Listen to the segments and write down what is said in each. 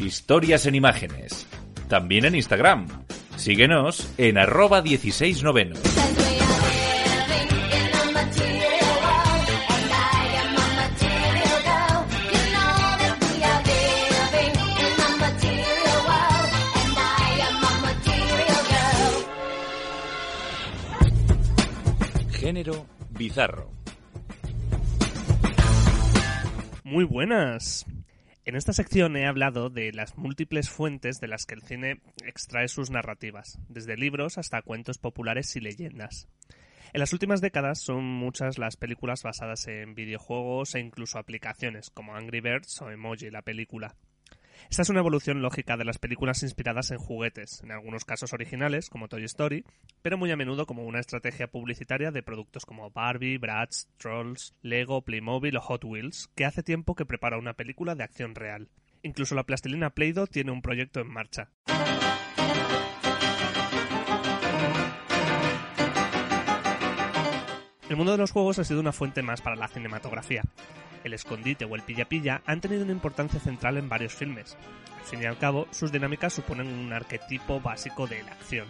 historias en imágenes. También en Instagram. Síguenos en arroba 16 noveno. Género bizarro. Muy buenas. En esta sección he hablado de las múltiples fuentes de las que el cine extrae sus narrativas, desde libros hasta cuentos populares y leyendas. En las últimas décadas son muchas las películas basadas en videojuegos e incluso aplicaciones, como Angry Birds o Emoji, la película. Esta es una evolución lógica de las películas inspiradas en juguetes, en algunos casos originales, como Toy Story, pero muy a menudo como una estrategia publicitaria de productos como Barbie, Bratz, Trolls, Lego, Playmobil o Hot Wheels, que hace tiempo que prepara una película de acción real. Incluso la plastilina Play-Doh tiene un proyecto en marcha. El mundo de los juegos ha sido una fuente más para la cinematografía el escondite o el pilla-pilla han tenido una importancia central en varios filmes. Al fin y al cabo, sus dinámicas suponen un arquetipo básico de la acción.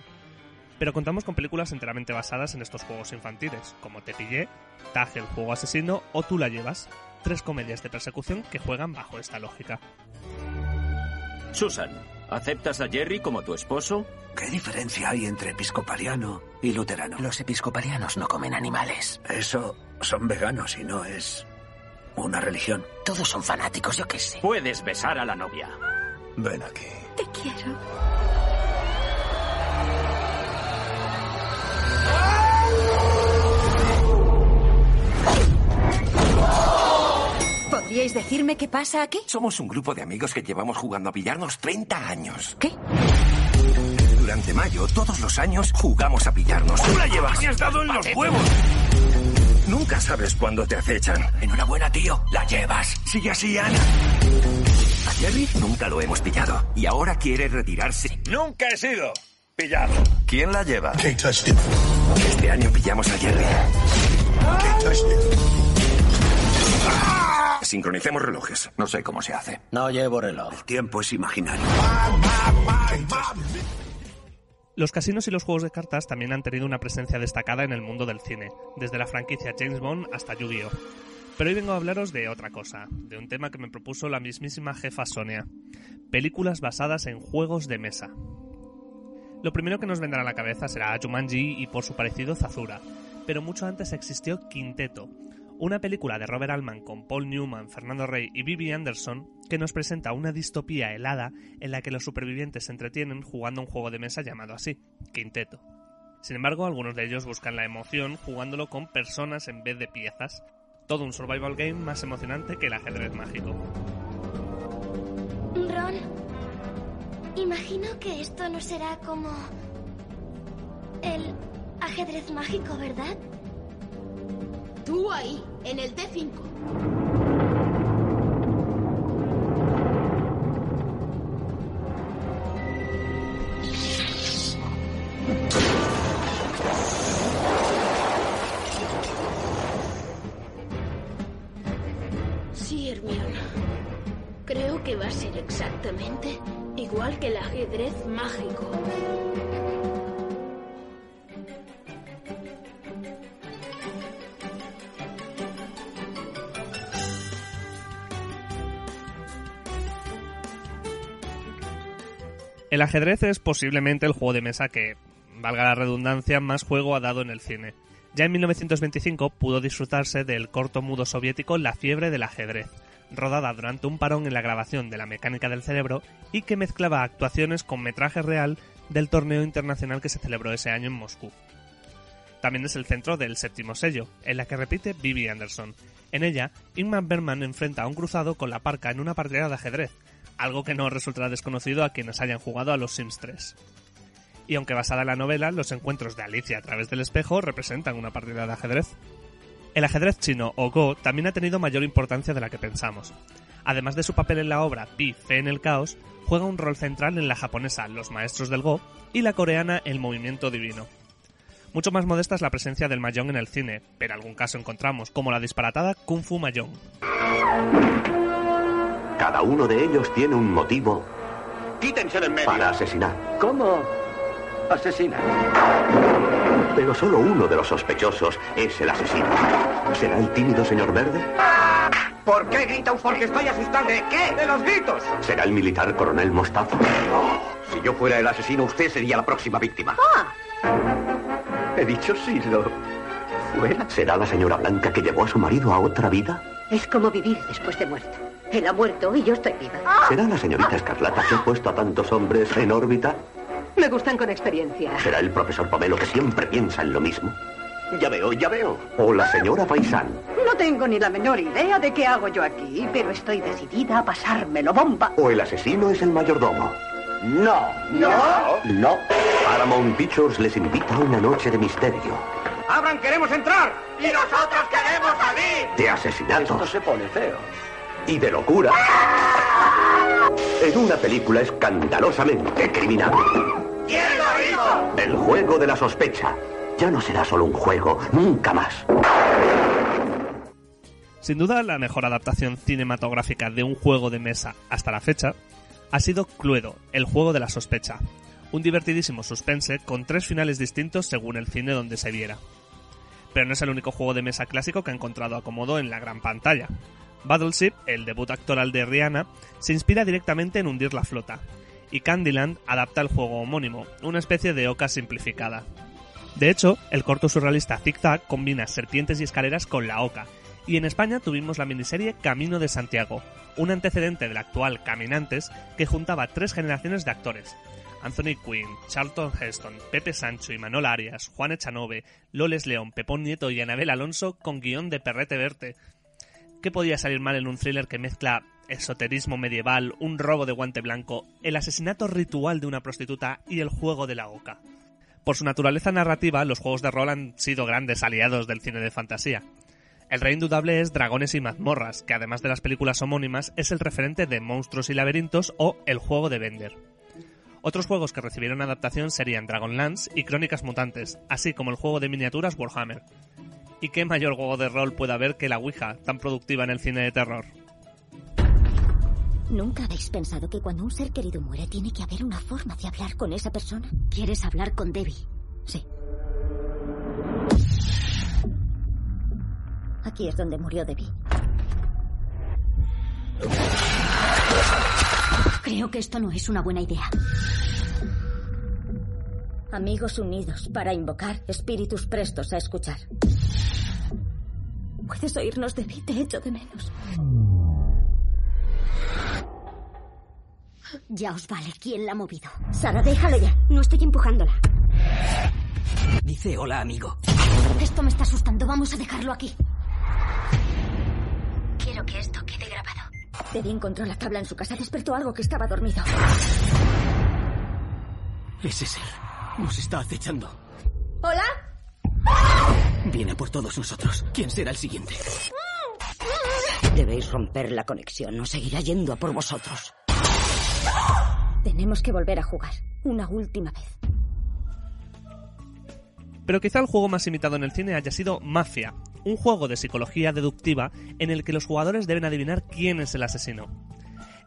Pero contamos con películas enteramente basadas en estos juegos infantiles, como Te pillé, Tag el juego asesino o Tú la llevas, tres comedias de persecución que juegan bajo esta lógica. Susan, ¿aceptas a Jerry como tu esposo? ¿Qué diferencia hay entre episcopaliano y luterano? Los episcopalianos no comen animales. Eso son veganos y no es una religión. Todos son fanáticos, yo qué sé. Puedes besar a la novia. Ven aquí. Te quiero. ¿Podríais decirme qué pasa aquí? Somos un grupo de amigos que llevamos jugando a pillarnos 30 años. ¿Qué? Durante mayo, todos los años, jugamos a pillarnos. ¡Tú la llevas! ¡Me has dado en los huevos! Nunca sabes cuándo te acechan. Enhorabuena, tío. La llevas. Sigue así, Ana. A Jerry nunca lo hemos pillado. Y ahora quiere retirarse. Nunca he sido pillado. ¿Quién la lleva? Este año pillamos a Jerry. It. Sincronicemos relojes. No sé cómo se hace. No llevo reloj. El tiempo es imaginario. Los casinos y los juegos de cartas también han tenido una presencia destacada en el mundo del cine, desde la franquicia James Bond hasta Yu-Gi-Oh! Pero hoy vengo a hablaros de otra cosa, de un tema que me propuso la mismísima jefa Sonia. Películas basadas en juegos de mesa. Lo primero que nos vendrá a la cabeza será Jumanji y por su parecido Zazura, pero mucho antes existió Quinteto, una película de Robert Altman con Paul Newman, Fernando Rey y Bibi Anderson que nos presenta una distopía helada en la que los supervivientes se entretienen jugando un juego de mesa llamado así, Quinteto. Sin embargo, algunos de ellos buscan la emoción jugándolo con personas en vez de piezas, todo un survival game más emocionante que el ajedrez mágico. Ron, imagino que esto no será como el ajedrez mágico, ¿verdad? Tú ahí, en el T5. Sí, Hermione. Creo que va a ser exactamente igual que el ajedrez mágico. El ajedrez es posiblemente el juego de mesa que, valga la redundancia, más juego ha dado en el cine. Ya en 1925 pudo disfrutarse del corto mudo soviético La fiebre del ajedrez, rodada durante un parón en la grabación de La mecánica del cerebro y que mezclaba actuaciones con metraje real del torneo internacional que se celebró ese año en Moscú. También es el centro del séptimo sello, en la que repite Bibi Anderson. En ella, Ingmar Bergman enfrenta a un cruzado con la parca en una partida de ajedrez, algo que no resultará desconocido a quienes hayan jugado a los Sims 3. Y aunque basada en la novela, los encuentros de Alicia a través del espejo representan una partida de ajedrez. El ajedrez chino o Go también ha tenido mayor importancia de la que pensamos. Además de su papel en la obra Pi, Fe en el Caos, juega un rol central en la japonesa Los Maestros del Go y la coreana El Movimiento Divino. Mucho más modesta es la presencia del Mahjong en el cine, pero algún caso encontramos, como la disparatada Kung Fu Mahjong. Cada uno de ellos tiene un motivo Quítense de en medio. Para asesinar. ¿Cómo asesinar? Pero solo uno de los sospechosos es el asesino. ¿Será el tímido señor verde? ¿Por qué grita un Porque estoy asustado. ¿De qué? De los gritos. ¿Será el militar coronel Mostaza? Si yo fuera el asesino, usted sería la próxima víctima. He dicho si lo fuera. ¿Será la señora Blanca que llevó a su marido a otra vida? Es como vivir después de muerto. Él ha muerto y yo estoy viva. ¿Será la señorita Escarlata que ha puesto a tantos hombres en órbita? Me gustan con experiencia. ¿Será el profesor Pomelo que siempre piensa en lo mismo? Ya veo, ya veo. ¿O la señora Faisán? No tengo ni la menor idea de qué hago yo aquí, pero estoy decidida a pasármelo bomba. ¿O el asesino es el mayordomo? No. ¿No? No. Paramount Pictures les invita a una noche de misterio, ¡Abran, queremos entrar! ¡Y nosotros queremos salir! de Esto asesinatos se pone feo. Y de locura. En una película escandalosamente criminal. ¿Quién lo hizo? El juego de la sospecha. Ya no será solo un juego, nunca más. Sin duda, la mejor adaptación cinematográfica de un juego de mesa hasta la fecha ha sido Cluedo, el juego de la sospecha, un divertidísimo suspense con tres finales distintos según el cine donde se viera. Pero no es el único juego de mesa clásico que ha encontrado acomodo en la gran pantalla. Battleship, el debut actoral de Rihanna, se inspira directamente en hundir la flota, y Candyland adapta el juego homónimo, una especie de oca simplificada. De hecho, el corto surrealista Tic Tac combina serpientes y escaleras con la oca, y en España tuvimos la miniserie Camino de Santiago, un antecedente del actual Caminantes que juntaba tres generaciones de actores. Anthony Quinn, Charlton Heston, Pepe Sancho y Manol Arias, Juan Echanove, Loles León, Pepón Nieto y Anabel Alonso con guion de Perrete Verte. ¿Qué podía salir mal en un thriller que mezcla esoterismo medieval, un robo de guante blanco, el asesinato ritual de una prostituta y el juego de la oca? Por su naturaleza narrativa, los juegos de rol han sido grandes aliados del cine de fantasía. El rey indudable es Dragones y mazmorras, que además de las películas homónimas es el referente de Monstruos y laberintos o El juego de Bender. Otros juegos que recibieron adaptación serían Dragonlance y Crónicas Mutantes, así como el juego de miniaturas Warhammer. ¿Y qué mayor juego de rol puede haber que la Ouija, tan productiva en el cine de terror? ¿Nunca habéis pensado que cuando un ser querido muere tiene que haber una forma de hablar con esa persona? ¿Quieres hablar con Debbie? Sí. Aquí es donde murió Debbie. Creo que esto no es una buena idea. Amigos unidos para invocar espíritus prestos a escuchar. ¿Puedes oírnos, Debbie? Te echo de menos. Ya os vale quién la ha movido. Sara, déjalo ya. No estoy empujándola. Dice hola, amigo. Esto me está asustando. Vamos a dejarlo aquí. Quiero que esto quede grabado. Debbie encontró la tabla en su casa. Despertó algo que estaba dormido. Ese ser nos está acechando. ¿Hola? Viene por todos nosotros. ¿Quién será el siguiente? Debéis romper la conexión. No seguirá yendo a por vosotros. Tenemos que volver a jugar. Una última vez. Pero quizá el juego más imitado en el cine haya sido Mafia, un juego de psicología deductiva en el que los jugadores deben adivinar quién es el asesino.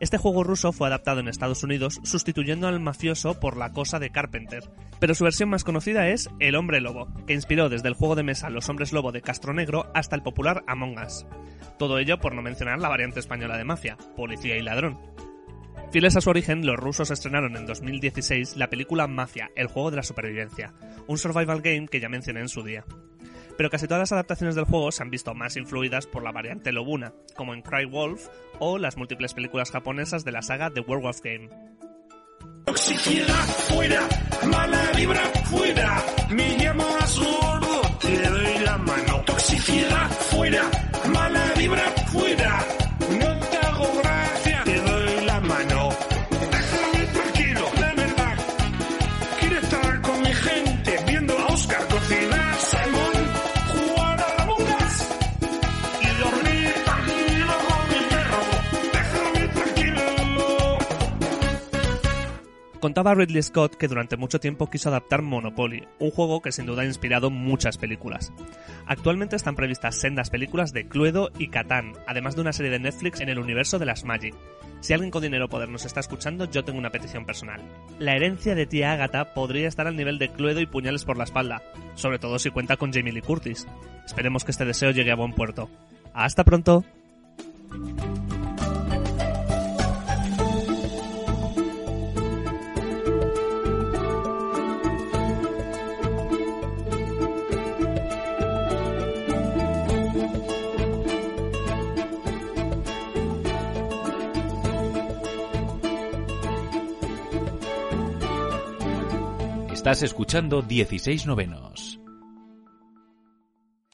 Este juego ruso fue adaptado en Estados Unidos sustituyendo al mafioso por la cosa de Carpenter, pero su versión más conocida es El hombre lobo, que inspiró desde el juego de mesa Los hombres lobo de Castro Negro hasta el popular Among Us. Todo ello por no mencionar la variante española de Mafia, Policía y Ladrón. Fieles a su origen, los rusos estrenaron en 2016 la película Mafia, el juego de la supervivencia, un survival game que ya mencioné en su día. Pero casi todas las adaptaciones del juego se han visto más influidas por la variante Lobuna, como en Cry Wolf o las múltiples películas japonesas de la saga The Werewolf Game. Contaba Ridley Scott que durante mucho tiempo quiso adaptar Monopoly, un juego que sin duda ha inspirado muchas películas. Actualmente están previstas sendas películas de Cluedo y Catán, además de una serie de Netflix en el universo de las Magic. Si alguien con dinero poder nos está escuchando, yo tengo una petición personal. La herencia de tía Agatha podría estar al nivel de Cluedo y puñales por la espalda, sobre todo si cuenta con Jamie Lee Curtis. Esperemos que este deseo llegue a buen puerto. ¡Hasta pronto! Estás escuchando 16 novenos.